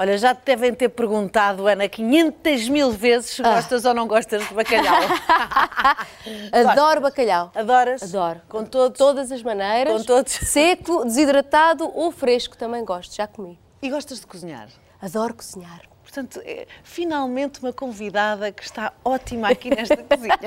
Olha, já te devem ter perguntado, Ana, 500 mil vezes se gostas ou não gostas de bacalhau. Adoro bacalhau. Adoras? Adoro. Com todos? Todas as maneiras. Com todos? Seco, desidratado ou fresco também gosto, já comi. E gostas de cozinhar? Adoro cozinhar. Portanto, é finalmente uma convidada que está ótima aqui nesta cozinha.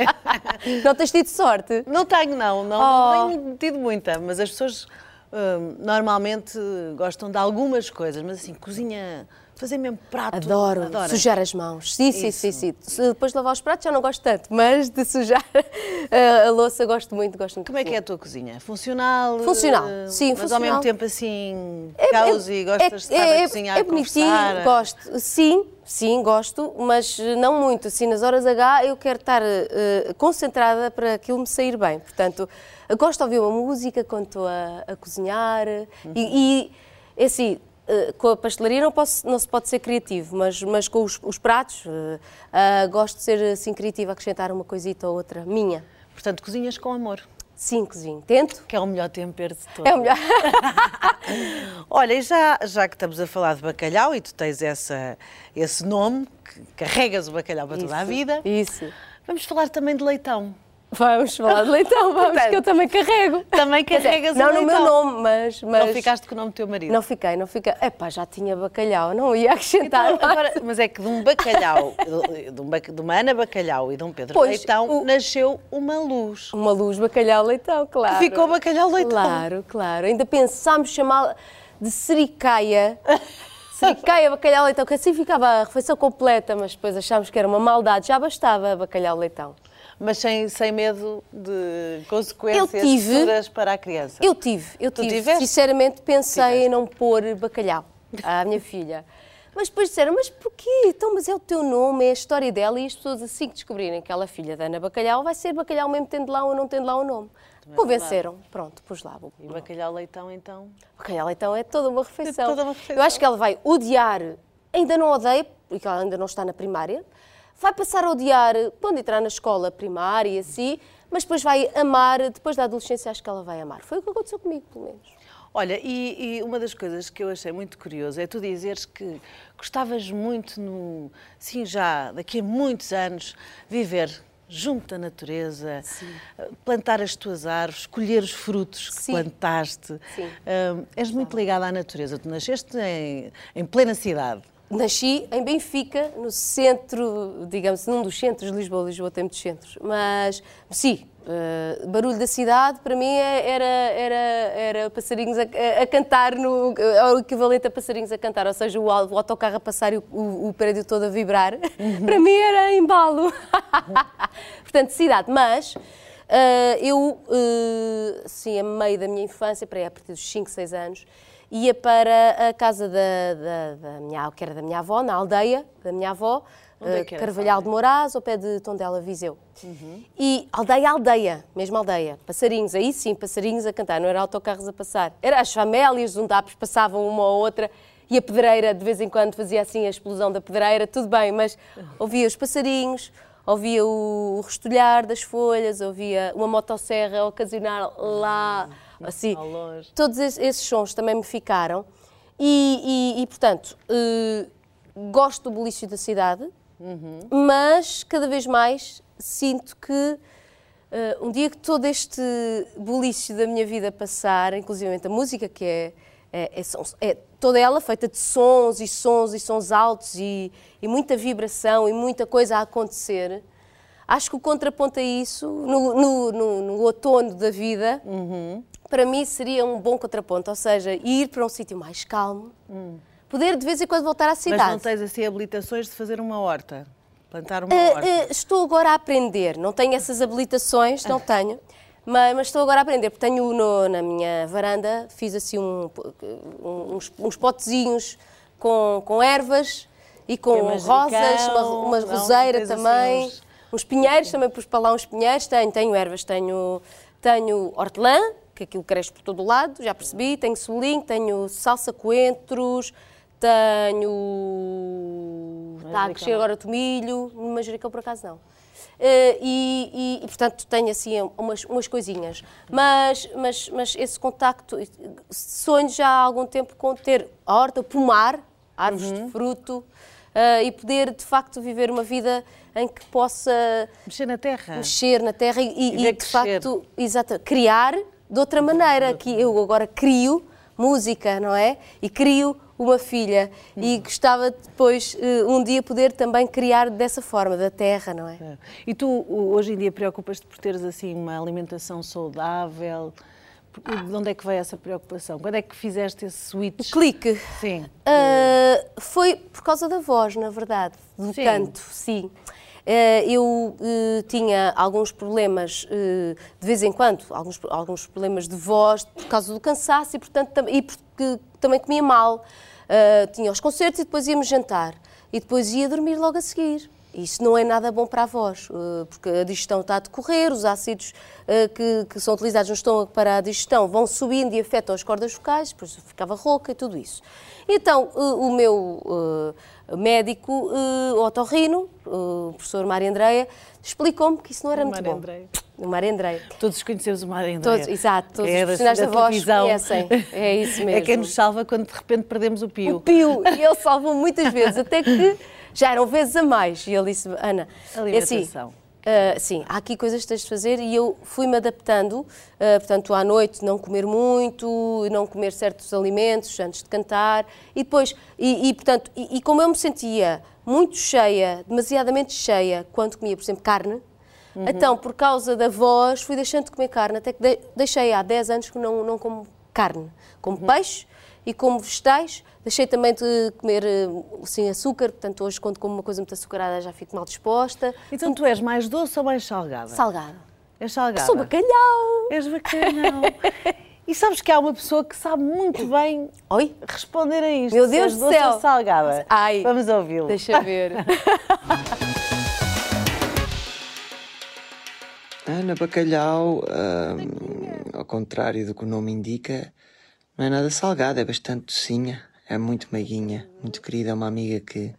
Não tens tido sorte? Não tenho, não. Não, Oh. não tenho tido muita, mas as pessoas hum, normalmente gostam de algumas coisas, mas assim, cozinha, fazer mesmo prato. Adoro Adora. sujar as mãos. Sim, sim, sim, sim. Depois de lavar os pratos já não gosto tanto, mas de sujar a, a louça gosto muito, gosto muito. Como é que é a tua cozinha? Funcional? Funcional, eh, sim, Mas ao mesmo funcional. tempo assim, causa e gostas de estar é, a cozinhar é bonitinho, conversar? gosto. Sim, sim, gosto, mas não muito. Assim, nas horas H eu quero estar eh, concentrada para aquilo me sair bem. Portanto, gosto de ouvir uma música quando estou a, a cozinhar Uhum. e, e assim. Eh, Com a pastelaria não, posso- não se pode ser criativo, mas, mas com os, os pratos eh, ah, gosto de ser assim criativa, acrescentar uma coisita ou outra minha. Portanto, cozinhas com amor, Sim, cozinho. Tento. que é o melhor tempero de todos. É o melhor. Olha, e já, já que estamos a falar de bacalhau e tu tens essa, esse nome, que carregas o bacalhau para toda a Isso, vida, Isso. vamos falar também de leitão. Vamos falar de leitão, vamos, Portanto, que eu também carrego. Também carregas Não o no leitão. meu nome, mas... mas Não ficaste com o nome do teu marido? Não fiquei, não fiquei. Epá, já tinha bacalhau, não ia acrescentar. Então, agora, mas é que de um bacalhau, de, um de uma Ana Bacalhau e de um Pedro Pois, Leitão, o- nasceu uma luz. Uma luz bacalhau leitão, claro. Ficou bacalhau leitão. Claro, claro. Ainda pensámos chamá-la de sericaia. Sericaia, bacalhau leitão, que assim ficava a refeição completa, mas depois achámos que era uma maldade, já bastava bacalhau leitão. Mas sem, sem medo de consequências Eu tive- futuras para a criança. Eu tive, eu Tu tive. tiveste? Sinceramente pensei Tiveste. em não pôr bacalhau à minha filha. Mas depois disseram, mas porquê? Então, mas é o teu nome, é a história dela e as pessoas assim que descobrirem que ela é filha da Ana Bacalhau, vai ser bacalhau mesmo tendo lá ou não tendo lá o nome. Convenceram, pronto, pus lá. E bacalhau leitão, então? Bacalhau então é toda uma refeição. É toda uma refeição. Eu acho que ela vai odiar, ainda não odeia, porque ela ainda não está na primária, vai passar a odiar quando entrar na escola primária e assim, mas depois vai amar, depois da adolescência acho que ela vai amar. Foi o que aconteceu comigo, pelo menos. Olha, e, e uma das coisas que eu achei muito curioso é tu dizeres que gostavas muito, no, sim, já daqui a muitos anos, viver junto da natureza, plantar as tuas árvores, colher os frutos que Sim. plantaste. Sim. Hum, és muito ligada à natureza. Tu nasceste em, em plena cidade. Nasci em Benfica, no centro, digamos, num dos centros de Lisboa. Lisboa tem muitos centros. Mas, sim, eh, barulho da cidade, para mim, é- era, era, era passarinhos a, a cantar, no, é o equivalente a passarinhos a cantar, ou seja, o, o autocarro a passar e o, o, o prédio todo a vibrar. para mim era embalo. Portanto, cidade. Mas eh, eu, eh, sim, a meio da minha infância, para aí a partir dos 5, 6 anos, ia para a casa da, da, da minha, que era da minha avó, na aldeia da minha avó, é eh, Carvalhal de Moraes, ao pé de Tondela, Viseu. E aldeia, aldeia, mesmo aldeia. Passarinhos, aí sim, passarinhos a cantar, não era autocarros a passar. Era as famélias, os undapos passavam uma ou outra e a pedreira de vez em quando fazia assim a explosão da pedreira, tudo bem, mas ouvia os passarinhos, ouvia o, o restolhar das folhas, ouvia uma motosserra a ocasionar lá, assim. Todos esses, sons também me ficaram. E, e- e, portanto, eh, gosto do bulício da cidade, mas cada vez mais sinto que eh, um dia que todo este bulício da minha vida passar, inclusive a música, que é, é, é sons- é toda ela feita de sons e sons e sons altos e, e muita vibração e muita coisa a acontecer, acho que o contraponto a isso, no, no- no- no outono da vida, para mim seria um bom contraponto, ou seja, ir para um sítio mais calmo, poder de vez em quando voltar à cidade. Mas não tens assim habilitações de fazer uma horta? Plantar uma Ah, horta? ah, estou agora a aprender, não tenho essas habilitações, não tenho, mas, mas estou agora a aprender, porque tenho no- na minha varanda, fiz assim um- uns, uns potezinhos com, com ervas e com rosas, uma, uma não? roseira Tens assim também, uns- uns pinheiros, também pus para lá uns pinheiros, tenho, tenho ervas, tenho, tenho hortelã, que aquilo cresce por todo o lado, já percebi, tenho cebolinho, tenho salsa, coentros, tenho... Está a crescer agora tomilho, manjericão por acaso não. Eh, e, e- e, portanto tenho assim umas, umas coisinhas. Mas, mas, mas esse contacto, sonho já há algum tempo com ter a horta, pomar, árvores uhum. de fruto, uh, e poder de facto viver uma vida em que possa mexer na terra, mexer na terra e, e, e de facto exato, criar de outra maneira, que eu agora crio música, não é? E crio uma filha e gostava depois eh, um dia poder também criar dessa forma, da terra, não é? é. E tu hoje em dia preocupas-te por teres assim uma alimentação saudável? De onde é que veio essa preocupação? Quando é que fizeste esse switch? O clique? Sim. Uh, foi por causa da voz, na verdade, do sim. canto, sim. Uh, eu uh, tinha alguns problemas, de vez em quando, alguns, alguns problemas de voz por causa do cansaço e, portanto, e porque também comia mal. tinha os concertos e depois íamos jantar. E depois ia dormir logo a seguir. Isso não é nada bom para a voz, eh, porque a digestão está a decorrer, os ácidos eh, que, que, são utilizados no estômago para a digestão vão subindo e afetam as cordas vocais, depois ficava rouca e tudo isso. Então, eh, o meu médico otorrino, o professor Mário Andreia, explicou-me que isso não era muito bom. Andreia. O Mário Andreia. Todos conhecemos o Mário Andreia. Todos, exato, todos é os profissionais da, da voz conhecem. É isso mesmo. É quem nos salva quando de repente perdemos o pio. O pio, e ele salvou muitas vezes, até que já eram vezes a mais. E ele disse, Ana, é assim, Uh, sim, há aqui coisas que tens de fazer e eu fui-me adaptando, uh, portanto, à noite não comer muito, não comer certos alimentos antes de cantar e depois, e, e portanto, e, e, como eu me sentia muito cheia, demasiadamente cheia, quando comia, por exemplo, carne, uhum. então, por causa da voz, fui deixando de comer carne, até que de, deixei há 10 anos que não, não como carne, como uhum. peixe e como vegetais, Deixei também de comer sem açúcar, portanto, hoje, quando como uma coisa muito açucarada, já fico mal disposta. Então, tu és mais doce ou mais salgada? Salgada. És salgada? Sou bacalhau. És bacalhau. E sabes que há uma pessoa que sabe muito bem Oi? responder a isto. Meu Deus do céu. salgada. Ai. Vamos ouvi-lo. Deixa ver. Ana Bacalhau, hum, ao contrário do que o nome indica, não é nada salgada, é bastante docinha é muito meiguinha, muito querida, é uma amiga que,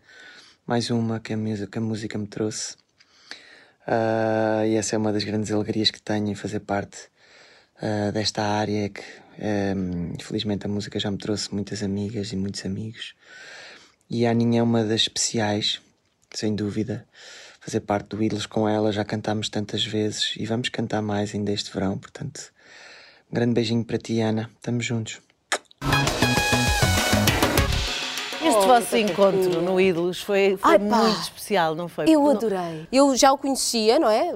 mais uma que a música, que a música me trouxe. Uh, e essa é uma das grandes alegrias que tenho em fazer parte uh, desta área, que um, infelizmente a música já me trouxe muitas amigas e muitos amigos. E a Aninha é uma das especiais, sem dúvida. Fazer parte do Ídolos com ela, já cantámos tantas vezes e vamos cantar mais ainda este verão, portanto, um grande beijinho para ti, Ana. Estamos juntos. Este vosso encontro no Ídolos foi, foi Ai, muito especial, não foi? Eu adorei. Eu já o conhecia, não é?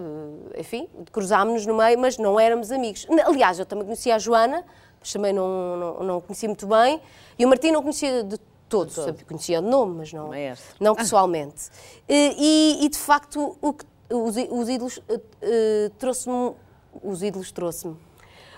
Enfim, cruzámos-nos no meio, mas não éramos amigos. Aliás, eu também conhecia a Joana, mas também não, não, não conhecia muito bem. E o Martim não conhecia de todos, de todo. conhecia de nome, mas não, não pessoalmente. E, e, de facto, o que, os, os ídolos uh, trouxe-me. Os ídolos trouxe-me.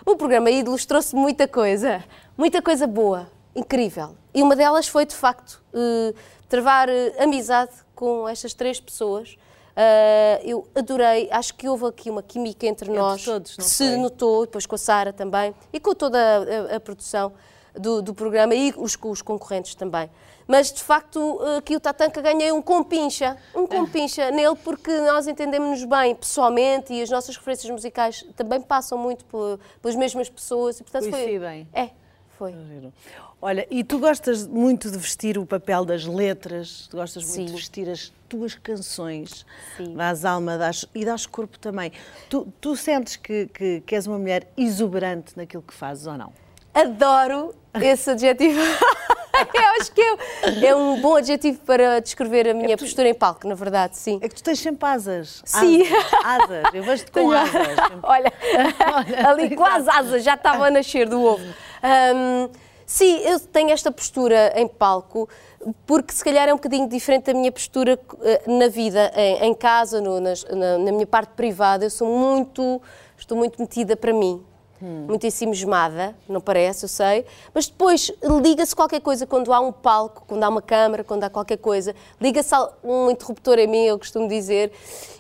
O programa Ídolos trouxe muita coisa, muita coisa boa incrível. E uma delas foi, de facto, uh, travar uh, amizade com estas três pessoas. Uh, eu adorei, acho que houve aqui uma química entre, entre nós todos, que se notou, depois com a Sara também e com toda a, a, a produção do, do, programa e os, os concorrentes também. Mas de facto, aqui o Tatanka ganhei um compincha, um compincha nele, porque nós entendemos-nos bem pessoalmente e as nossas referências musicais também passam muito por, pelas mesmas pessoas. E, portanto, Coincidem. Foi, é, foi. Olha, e tu gostas muito de vestir o papel das letras, gostas Sim. muito de vestir as tuas canções, Sim. dás alma dás, e dás corpo também. Tu, tu sentes que, que, que és uma mulher exuberante naquilo que fazes ou não? Adoro esse adjetivo. eu acho que é, é, um bom adjetivo para descrever a minha é tu, postura em palco, na verdade, sim. É que tu tens sempre asas. Sim. Asas. asas. Eu vejo-te com asas. Olha, ali com as asas já estava a nascer do ovo. Um, sim, eu tenho esta postura em palco porque se calhar é um bocadinho diferente da minha postura eh, na vida, em, em casa, no, nas, na, na, minha parte privada. Eu sou muito, estou muito metida para mim, hum. muito ensimismada, não parece, eu sei, mas depois liga-se qualquer coisa quando há um palco, quando há uma câmara, quando há qualquer coisa, liga-se um interruptor em mim, eu costumo dizer,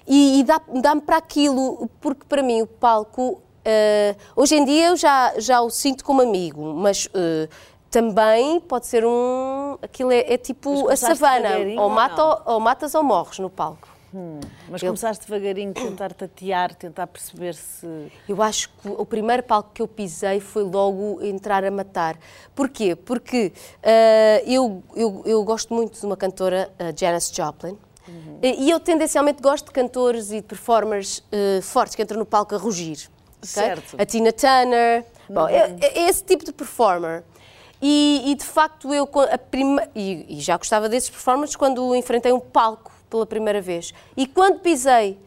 e, e dá-me dá para aquilo, porque para mim o palco Uh, hoje em dia eu já, já o sinto como amigo, mas uh, também pode ser um. Aquilo é, é tipo a savana. Ou, mata, ou, ou, matas ou morres no palco. Hum, mas eu, começaste devagarinho a tentar tatear, tentar perceber se. Eu acho que o primeiro palco que eu pisei foi logo entrar a matar. Porquê? Porque uh, eu, eu, eu, gosto muito de uma cantora, Janis Joplin, uhum. e eu tendencialmente gosto de cantores e de performers fortes que entram no palco a rugir. Okay? Certo. A Tina Turner. Uhum. Bom, é, é esse tipo de performer. E, e de facto eu a prima, e, e já gostava desses performances quando enfrentei um palco pela primeira vez. E quando pisei,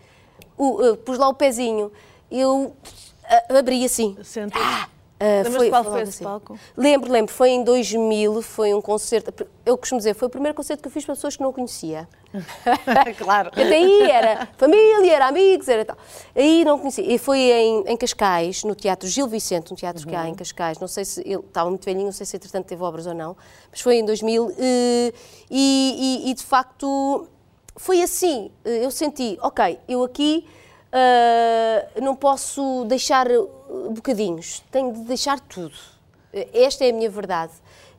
o, uh, pus lá o pezinho, eu uh, abri assim. Senta. Ah, Uh, foi, qual foi esse assim. palco? Lembro, lembro. Foi em 2000, foi um concerto. Eu costumo dizer, foi o primeiro concerto que eu fiz para pessoas que não conhecia. claro. Até aí era família, era amigos, era tal. Aí não conhecia. E foi em, em Cascais, no Teatro Gil Vicente, um teatro uhum. que há em uhum. Cascais. Não sei se ele estava muito velhinho, não sei se entretanto teve obras ou não, mas foi em 2000. E, e, e de facto foi assim. Eu senti, ok, eu aqui uh, não posso deixar bocadinhos, tenho de deixar tudo. Esta é a minha verdade.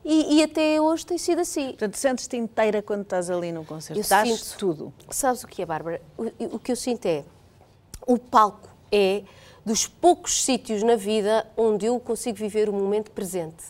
E, e, até hoje tem sido assim. Portanto, sentes-te inteira quando estás ali no concerto? Eu Dás sinto, tudo. Sabes o que é, Bárbara? O, o, que eu sinto é, o palco é dos poucos sítios na vida onde eu consigo viver o momento presente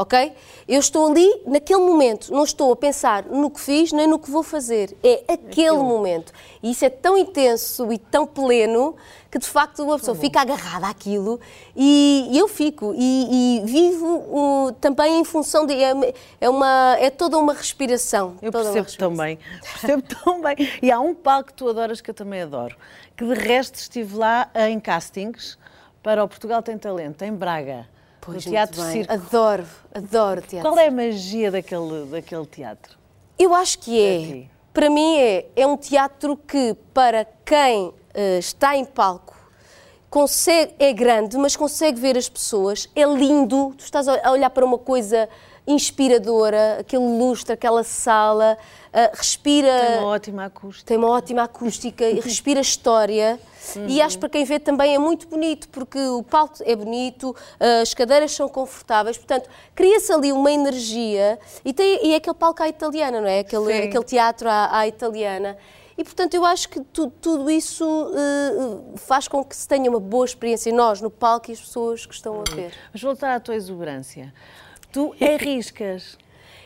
ok? Eu estou ali naquele momento, não estou a pensar no que fiz nem no que vou fazer. É aquele Aquilo. momento. E isso é tão intenso e tão pleno que de facto uma pessoa fica agarrada àquilo e, eu fico e, e vivo uh, também em função de é, é, uma é toda uma respiração. Eu percebo também, percebo tão bem. E há um palco que tu adoras que eu também adoro, que de resto estive lá em castings para o Portugal tem talento em Braga. Pois, no teatro circo. Adoro, adoro teatro. Qual é a magia daquele, daquele teatro? Eu acho que é. Para mim é, é um teatro que, para quem uh, está em palco, consegue, é grande, mas consegue ver as pessoas, é lindo. Tu estás a olhar para uma coisa inspiradora, aquele lustre, aquela sala, uh, respira. Tem uma ótima acústica. Tem uma ótima acústica, respira história. Uhum. E acho que para quem vê também é muito bonito, porque o palco é bonito, uh, as cadeiras são confortáveis, portanto, cria-se ali uma energia. E, tem, e é aquele palco à italiana, não é? Aquele, aquele teatro à, à italiana. E, portanto, eu acho que tu, tudo isso uh, faz com que se tenha uma boa experiência, nós no palco e as pessoas que estão a ver. Mas voltar à tua exuberância. Tu arriscas.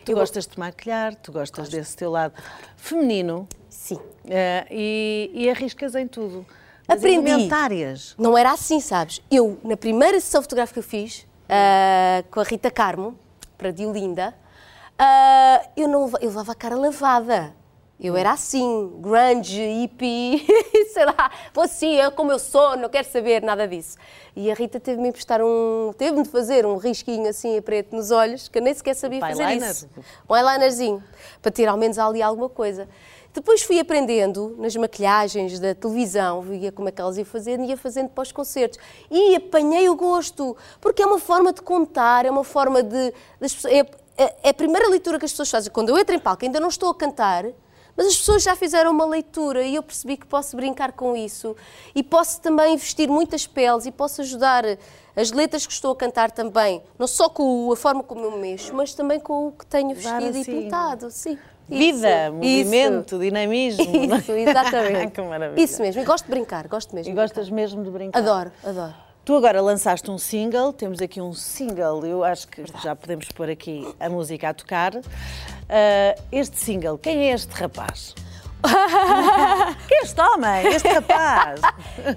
Tu eu gostas de maquilhar, tu gostas Gosto. desse teu lado feminino. Sim. Uh, e, e, arriscas em tudo. As Aprendi. Não era assim, sabes? Eu, na primeira sessão fotográfica que eu fiz, uh, com a Rita Carmo, para Diolinda, uh, eu, não, eu levava a cara lavada. Eu era assim, grunge, hippie, sei lá, vou assim, é como eu sou, não quero saber nada disso. E a Rita teve-me emprestar um, teve-me de fazer um risquinho assim a preto nos olhos, que eu nem sequer sabia um fazer eyeliner. isso. Um eyelinerzinho, para ter ao menos ali alguma coisa. Depois fui aprendendo nas maquilhagens da televisão, via como é que elas iam fazendo ia fazendo para os concertos. E apanhei o gosto, porque é uma forma de contar, é uma forma de. Das, é, é, é a primeira leitura que as pessoas fazem. Quando eu entro em palco, ainda não estou a cantar, mas as pessoas já fizeram uma leitura e eu percebi que posso brincar com isso e posso também vestir muitas peles e posso ajudar as letras que estou a cantar também, não só com a forma como eu me mexo, mas também com o que tenho vestido assim, e pintado. Sim. Vida, isso, movimento, isso. dinamismo. Isso, exatamente. que maravilha. Isso mesmo, e gosto de brincar, gosto mesmo. E gostas mesmo de brincar? Adoro, adoro. Tu agora lançaste um single, temos aqui um single, eu acho que já podemos pôr aqui a música a tocar. Uh, este single, quem é este rapaz? quem é este homem? Este rapaz?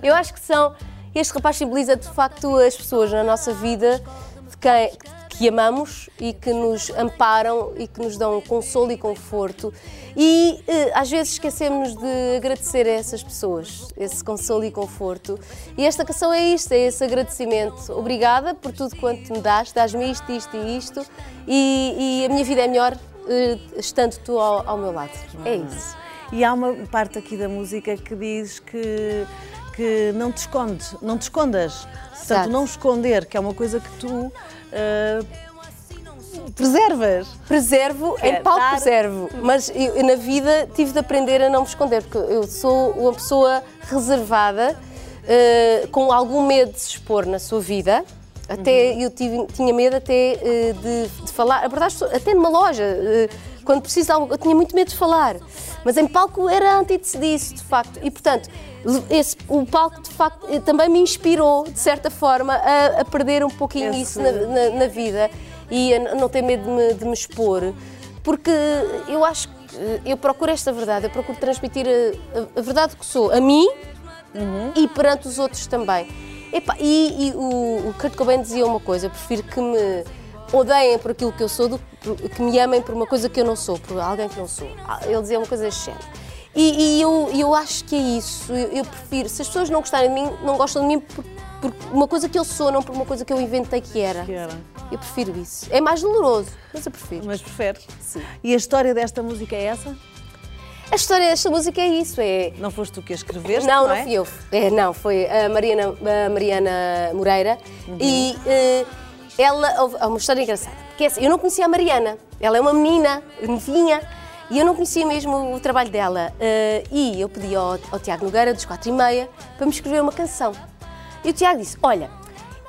eu acho que são. Este rapaz simboliza de facto as pessoas na nossa vida de quem, que amamos e que nos amparam e que nos dão consolo e conforto. E eh, às vezes esquecemos de agradecer a essas pessoas, esse consolo e conforto. E esta canção é isto, é esse agradecimento. Obrigada por tudo quanto me dás, dás-me isto, isto e isto, e, e, a minha vida é melhor eh, estando tu ao, ao meu lado. É isso. E há uma parte aqui da música que diz que que não te escondes, não te escondas. Portanto, não esconder, que é uma coisa que tu uh, preservas. Preservo, é, em pau dar... preservo. Mas eu, na vida tive de aprender a não me esconder, porque eu sou uma pessoa reservada, uh, com algum medo de se expor na sua vida. Até uhum. eu tive, tinha medo até uh, de, de, falar, a verdade, até numa loja quando preciso de algo, eu tinha muito medo de falar. Mas em palco era a antítese disso, de facto. E, portanto, esse, o palco, de facto, eh, também me inspirou, de certa forma, a, a perder um pouquinho Esse- isso na, na- na vida e a não ter medo de me, de me expor. Porque eu acho que eh, eu procuro esta verdade, eu procuro transmitir a, a- a verdade que sou a mim e perante os outros também. Epá, e e o, o Kurt Cobain dizia uma coisa: eu prefiro que me odeiem por aquilo que eu sou do que me amem por uma coisa que eu não sou, por alguém que não sou. Ah, Ele dizia uma coisa deste género. E, e eu, eu acho que é isso. Eu, eu prefiro, se as pessoas não gostarem de mim, não gostam de mim por, por uma coisa que eu sou, não por uma coisa que eu inventei que era. Que era. Eu prefiro isso. É mais doloroso, mas eu prefiro. Mas preferes? Sim. E a história desta música é essa? A história desta música é isso, é Não foste tu que a escreveste? Não, não, não é? fui eu. É, não, foi a Mariana, a Mariana Moreira. Uhum. E eh, ela. Há uma história engraçada. Porque é assim, eu não conhecia a Mariana. Ela é uma menina, novinha. E eu não conhecia mesmo o trabalho dela. Eh, e eu pedi ao, ao Tiago Nogueira, dos 4 e meia, para me escrever uma canção. E o Tiago disse: Olha,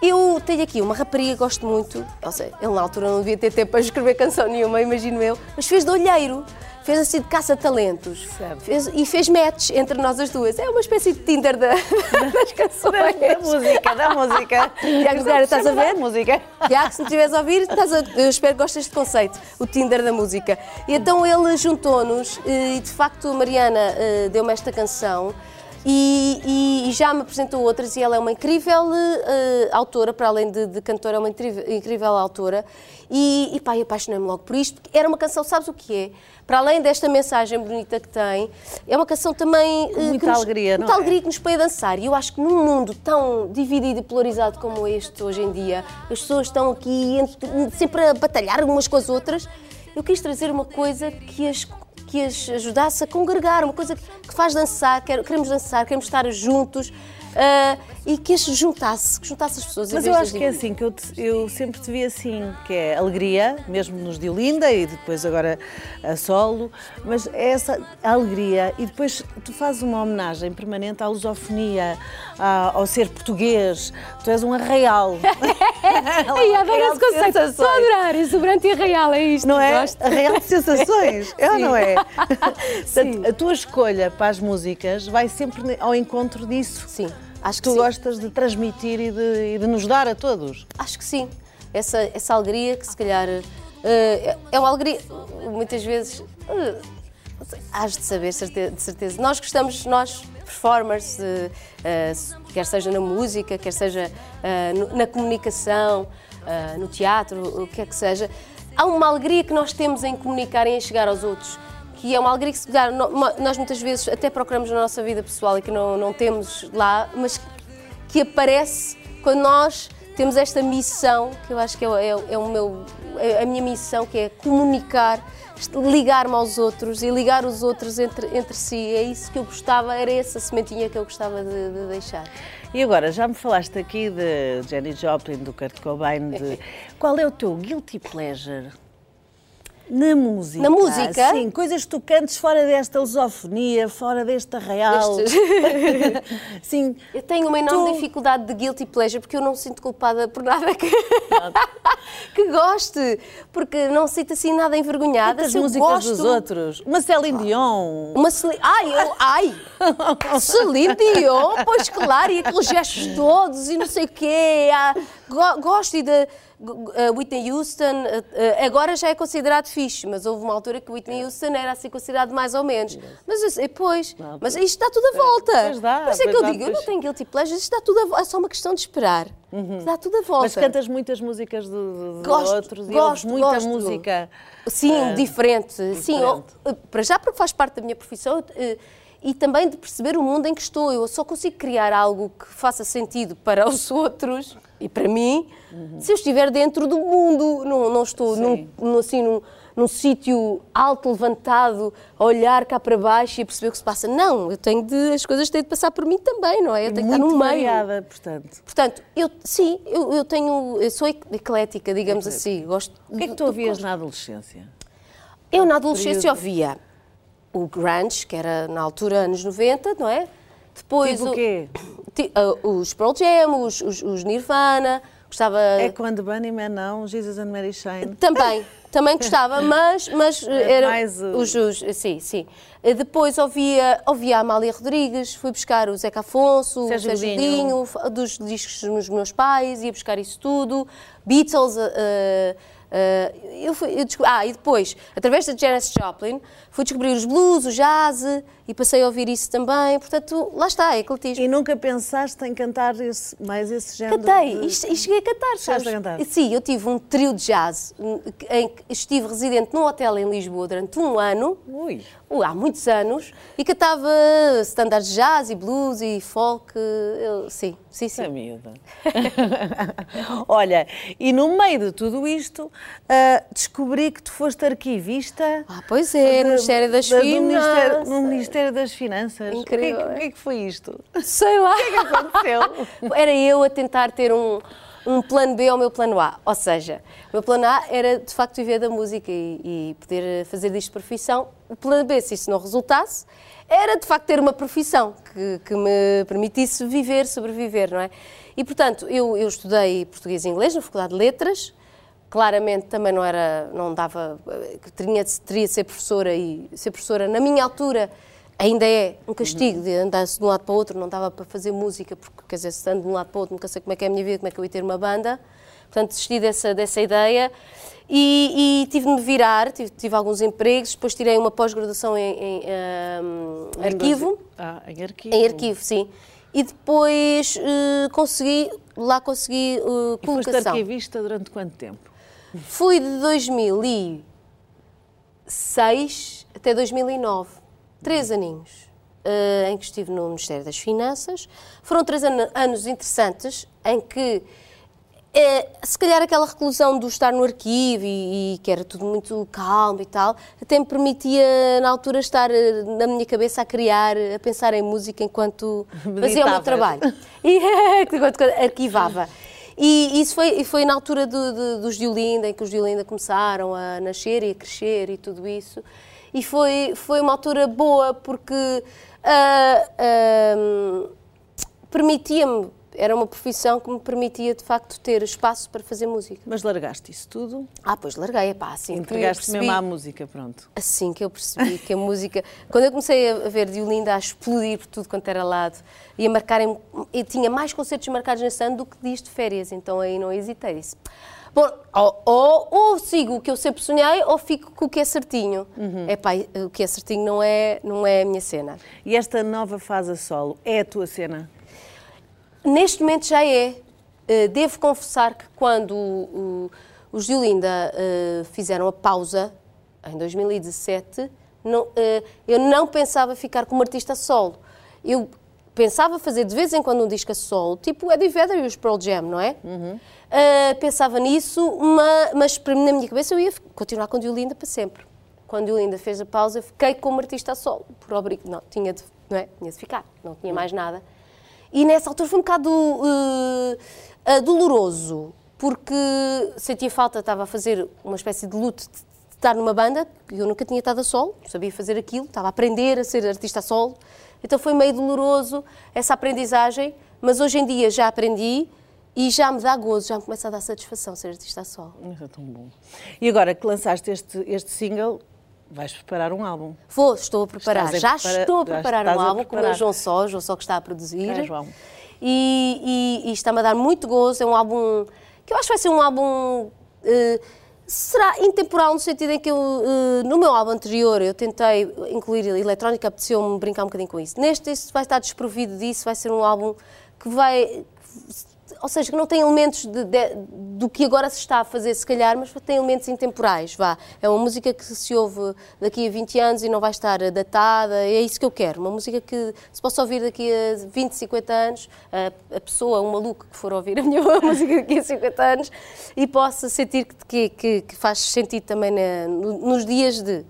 eu tenho aqui uma rapariga que gosto muito. Ou seja, ele na altura não devia ter tempo para escrever canção nenhuma, imagino eu. Mas fez de olheiro. Fez assim de caça-talentos. Fez- E fez match entre nós as duas. É uma espécie de Tinder da- das canções. Da música, da música. Tiago Nogueira, estás a ver? Da música. Tiago, se me estiveres a ouvir, estás a- eu espero que gostes deste conceito, o Tinder da música. E então ele juntou-nos eh, e de facto a Mariana eh, deu-me esta canção e, e- já me apresentou outras e ela é uma incrível eh, autora, para além de, de cantora, é uma incrível, autora. E, e pá, apaixonei-me logo por isto, era uma canção, sabes o que é? Para além desta mensagem bonita que tem, é uma canção também. eh, Muita nos- alegria, não muita é? alegria que nos põe a dançar. E eu acho que num mundo tão dividido e polarizado como este hoje em dia, as pessoas estão aqui entre- sempre a batalhar umas com as outras. Eu quis trazer uma coisa que as, que as ajudasse a congregar, uma coisa que faz dançar, quer- queremos dançar, queremos estar juntos. Ah, e que as juntasse, que juntasse as pessoas. Mas eu acho que é assim, que eu, te- eu sempre te vi assim, que é alegria, mesmo nos de Olinda e depois agora a solo, mas é essa alegria e depois tu fazes uma homenagem permanente à lusofonia, à- ao ser português, tu és um arraial. Ai, adoro Arraial esse conceito. Estou a adorar. Exuberante e real, é isto. Não é? Gosto. Arraial de sensações, é ou não é? Portanto, a tua escolha para as músicas vai sempre ao encontro disso. Sim, acho que Tu sim. gostas de transmitir e de, e de nos dar a todos. Acho que sim. Essa, essa alegria que se calhar eh, é uma alegria, muitas vezes, sei, hás de saber, de certeza. Nós gostamos, nós, performers, eh, eh, quer seja na música, quer seja no- na comunicação, no teatro, o que é que seja, há uma alegria que nós temos em comunicar e em chegar aos outros. Que é uma alegria que, se nós muitas vezes até procuramos na nossa vida pessoal e que não, não temos lá, mas que aparece quando nós temos esta missão, que eu acho que é, é é o meu, é a minha missão, que é comunicar, ligar-me aos outros e ligar os outros entre, entre si. É isso que eu gostava, era essa sementinha que eu gostava de, de deixar. E agora, já me falaste aqui de Jenny Joplin, do Kurt Cobain, de... qual é o teu guilty pleasure? Na música. Na música? Sim, coisas que tu cantes fora desta lusofonia, fora deste arraial. Sim. Eu tenho uma enorme Tu- dificuldade de guilty pleasure porque eu não me sinto culpada por nada que, que goste, porque não sinto assim nada envergonhada. As músicas gosto, dos outros. Uma Celine Dion. Uma Celine... Ai, eu... Ai! Celine Dion, pois claro, e aqueles gestos todos e não sei o quê. Ah, go- Gosto e uh, Whitney Houston, uh, uh, agora já é considerado fixe, mas houve uma altura que Whitney Houston era assim considerado mais ou menos. Mas eu sei, pois, mas isto dá tudo à volta. Pois dá, Por isso é que eu digo, eu não tenho guilty pleasures, isto dá tudo volta, é só uma questão de esperar. Dá tudo à volta. Mas cantas muitas músicas de, de- de Gosto, outros e gosto, muita gosto. música. Sim, eh, diferente. Sim, diferente. eu- para já porque faz parte da minha profissão eh, e também de perceber o mundo em que estou. Eu só consigo criar algo que faça sentido para os outros e para mim se eu estiver dentro do mundo. Não, não estou num, num, assim, num, num sítio alto, levantado, a olhar cá para baixo e a perceber o que se passa. Não, eu tenho de, as coisas têm de passar por mim também, não é? Eu tenho que estar Muito no meio. variada, portanto. Portanto, eu, sim, eu, eu tenho, eu sou eclética, digamos assim. Gosto O que é que tu ouvias na adolescência? eu, na adolescência, ouvia o grunge, que era na altura anos 90, não é? Depois Tipo o quê? ah, os Pearl Jam, os, os- os Nirvana, gostava Echo and the Bunnymen, não? Jesus and Mary Chain. também, Também gostava, mas, mas É era mais o- os, os- sim, sim. Depois ouvia, ouvia a Amália Rodrigues, fui buscar o Zeca Afonso, o Sérgio Sérgio Godinho. Dos discos dos meus pais, ia buscar isso tudo, Beatles. eh, eh, eu fui, eu desco- ah, e depois, através da Janis Joplin, fui descobrir os blues, o jazz e passei a ouvir isso também. Portanto, lá está, é ecletismo. E nunca pensaste em cantar esse- mais esse género? Cantei de- e, e cheguei a cantar, sabes? a cantar? Sim, eu tive um trio de jazz em que estive residente num hotel em Lisboa durante um ano, Ui. uh, há muitos anos, e cantava standards de jazz e blues e folk. eu- sim, sim, sim. miúda. Olha, e no meio de tudo isto, ah, descobri que tu foste arquivista. Ah, pois é, no Ministério das da- do Ministério, Finanças. no Ministério das Finanças. Incrível, O que, é que- é? o que é que foi isto? Sei lá. O que é que aconteceu? Era eu a tentar ter um, um plano B ao meu plano A. Ou seja, o meu plano A era de facto viver da música e, e poder fazer disto profissão. O plano B, se isso não resultasse, era de facto ter uma profissão que, que me permitisse viver, sobreviver, não é? E portanto, eu, eu estudei português e inglês na Faculdade de Letras. Claramente também não era, não dava, que tinha, teria de ser professora e ser professora na minha altura ainda é um castigo de andar-se de um lado para o outro, não dava para fazer música, porque quer dizer, se ando de um lado para o outro, nunca sei como é que é a minha vida, como é que eu ia ter uma banda. Portanto, desisti dessa, dessa ideia e, e tive de me virar, tive, tive alguns empregos, depois tirei uma pós-graduação em, em, ahm, arquivo. Ah, em arquivo. Em arquivo, sim. E depois eh, consegui, lá consegui eh, E foste colocação. arquivista durante quanto tempo? Fui de 2006 até 2009, três aninhos, eh, em que estive no Ministério das Finanças. Foram três an- anos interessantes, em que, eh, se calhar, aquela reclusão do estar no arquivo e, e que era tudo muito calmo e tal, até me permitia, na altura, estar eh, na minha cabeça a criar, a pensar em música enquanto fazia o meu trabalho. E enquanto arquivava. E isso foi, foi na altura do- do- dos de Olinda, em que os de Olinda começaram a nascer e a crescer e tudo isso. E foi, foi uma altura boa porque ah, ah, permitia-me, era uma profissão que me permitia de facto ter espaço para fazer música. Mas largaste isso tudo? Ah, pois larguei, pá, assim que eu Entregaste percebi, mesmo à música, pronto. assim que eu percebi que a música, quando eu comecei a ver de Olinda a explodir por tudo quanto era lado, e a marcarem, eu tinha mais concertos marcados nesse ano do que dias de férias, então aí não hesitei, disse, bom, ou, ou, ou sigo o que eu sempre sonhei, ou fico com o que é certinho. É pá, o que é certinho não é, não é a minha cena. E esta nova fase a solo é a tua cena? Neste momento já é. Eh, Devo confessar que quando os de Olinda eh, fizeram a pausa, em 2017, não, eh, eu não pensava ficar como artista solo. Eu pensava fazer de vez em quando um disco a solo, tipo Eddie Vedder e os Pearl Jam, não é? Eh, pensava nisso, ma- mas, para mim, na minha cabeça eu ia continuar com o de Olinda para sempre. Quando o de Olinda fez a pausa, eu fiquei como artista a solo, por obrigo. Não, tinha de, não é? tinha de ficar, não tinha mais nada. E nessa altura foi um bocado eh, doloroso, porque sentia falta, estava a fazer uma espécie de luto de de estar numa banda, eu nunca tinha estado a solo, sabia fazer aquilo, estava a aprender a ser artista a solo. Então foi meio doloroso essa aprendizagem, mas hoje em dia já aprendi e já me dá gozo, já me começa a dar satisfação ser artista solo. Isso é tão bom. E agora que lançaste este, este single, vais preparar um álbum. Vou, estou a preparar, Estás a já prepara- estou a preparar um álbum com o meu preparar. João Só, o João Só que está a produzir. É, João. E, e- e está-me a dar muito gozo. É um álbum que eu acho que vai ser um álbum. eh, será intemporal no sentido em que eu, eh, no meu álbum anterior eu tentei incluir eletrónica, apeteceu-me brincar um bocadinho com isso. Neste, vai estar desprovido disso, vai ser um álbum que vai. Ou seja, que não tem elementos de- de- do que agora se está a fazer, se calhar, mas tem elementos intemporais, vá. É uma música que se ouve daqui a 20 anos e não vai estar datada, é isso que eu quero. Uma música que se possa ouvir daqui a 20, 50 anos, a, a pessoa, um maluco que for ouvir a minha música daqui a 50 anos, e possa sentir que, que- que- faz sentido também na- no- nos dias de.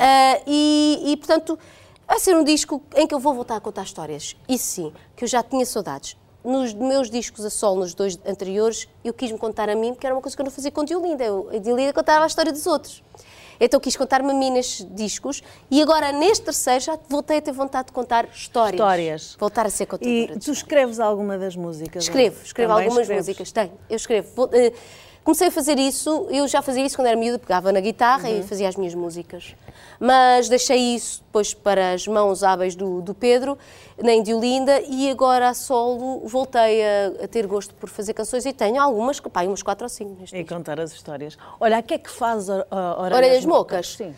Ah, e, e, portanto, vai ser um disco em que eu vou voltar a contar histórias. Isso sim, que eu já tinha saudades. Nos meus discos a sol, nos dois anteriores, eu quis-me contar a mim, porque era uma coisa que eu não fazia com Diolinda. Eu, a Diolinda contava a história dos outros. Então quis contar-me a mim nestes discos e agora neste terceiro já voltei a ter vontade de contar histórias. Histórias. Voltar a ser contadora. E tu escreves alguma das músicas? Escrevo, escrevo Também algumas escreves? músicas, tenho. Eu escrevo. Vou- eh, comecei a fazer isso, eu já fazia isso quando era miúda, pegava na guitarra Uhum. e fazia as minhas músicas. Mas deixei isso depois para as mãos hábeis do, do Pedro, na Indiolinda, e agora a solo voltei a, a ter gosto por fazer canções e tenho algumas, pá, umas quatro ou cinco neste E contar as histórias. Olha, o que é que faz a, orelhas, Orelhas mocas? Sim.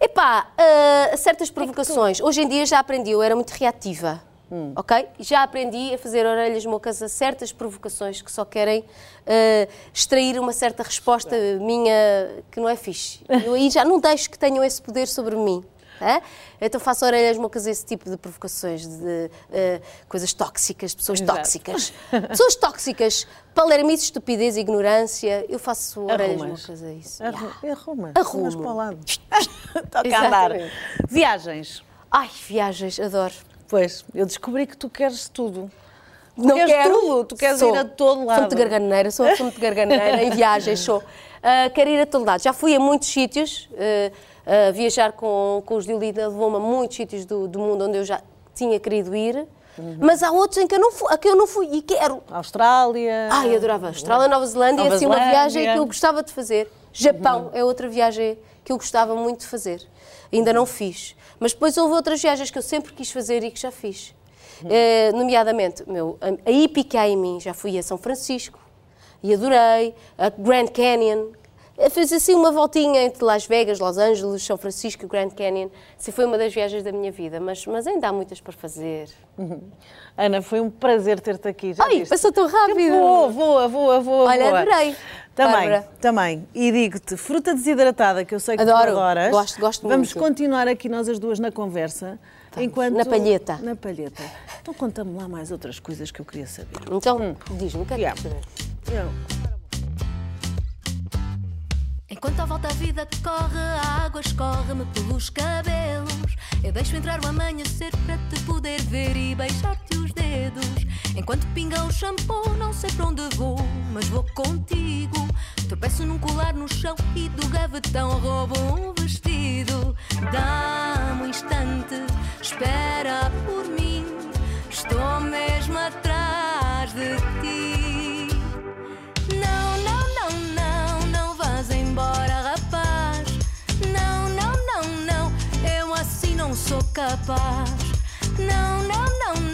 Epá, ah, certas provocações. Hoje em dia já aprendi, eu era muito reativa. Ok? Já aprendi a fazer orelhas mocas a certas provocações que só querem ah, extrair uma certa resposta minha que não é fixe. Eu aí já não deixo que tenham esse poder sobre mim. é? Então faço orelhas mocas a esse tipo de provocações, de ah, coisas tóxicas, pessoas Exato. tóxicas. Pessoas tóxicas, palermice, estupidez, ignorância. Eu faço orelhas Arrumas. mocas a isso. Arru- Arruma. Arrumo. Arrumas para o lado. Toca a andar. Viagens. Ai, viagens, adoro. Pois, eu descobri que tu queres tudo. Tu Não queres quero. tudo, tu queres Sou. ir a todo lado. Sou muito garganeira, sou muito garganeira em viagens, sou. Ah, quero ir a todo lado. Já fui a muitos sítios, ah, ah, viajar com, com os Dilida levou-me a muitos sítios do, do mundo onde eu já tinha querido ir, Uhum. mas há outros em que eu não fui, a que eu não fui e quero. Austrália. Ai, adorava. Austrália, Nova Zelândia, Nova assim, uma Zelândia. viagem que eu gostava de fazer. Japão é outra viagem que eu gostava muito de fazer. Ainda não fiz. Mas depois houve outras viagens que eu sempre quis fazer e que já fiz. Eh, nomeadamente, meu, a, a há em mim, já fui a São Francisco e adorei, a Grand Canyon. Eh, Fiz assim uma voltinha entre Las Vegas, Los Angeles, São Francisco e Grand Canyon. Assim, foi uma das viagens da minha vida, mas, mas ainda há muitas para fazer. Ana, foi um prazer ter-te aqui. Já Ai, viste? passou tão rápido. Voa, voa, voa, voa. Olha, voa. adorei. Também, Bárbara. também. E digo-te, fruta desidratada, que eu sei que Adoro. tu adoras. Gosto, gosto Vamos muito. continuar aqui nós as duas na conversa. Enquanto... Na palheta. Na palheta. Então conta-me lá mais outras coisas que eu queria saber. Então, diz-me, o que é que Yeah. saber? Eu- Enquanto à volta a vida corre, a água escorre-me pelos cabelos. Eu deixo entrar o amanhecer para te poder ver e beijar-te os dedos. Enquanto pinga o shampoo, não sei para onde vou, mas vou contigo. Tropeço num colar no chão e do gavetão roubo um vestido. Dá-me um instante, espera por mim. Estou mesmo atrás de ti. Não, Não, não, não,